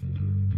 Mm-hmm.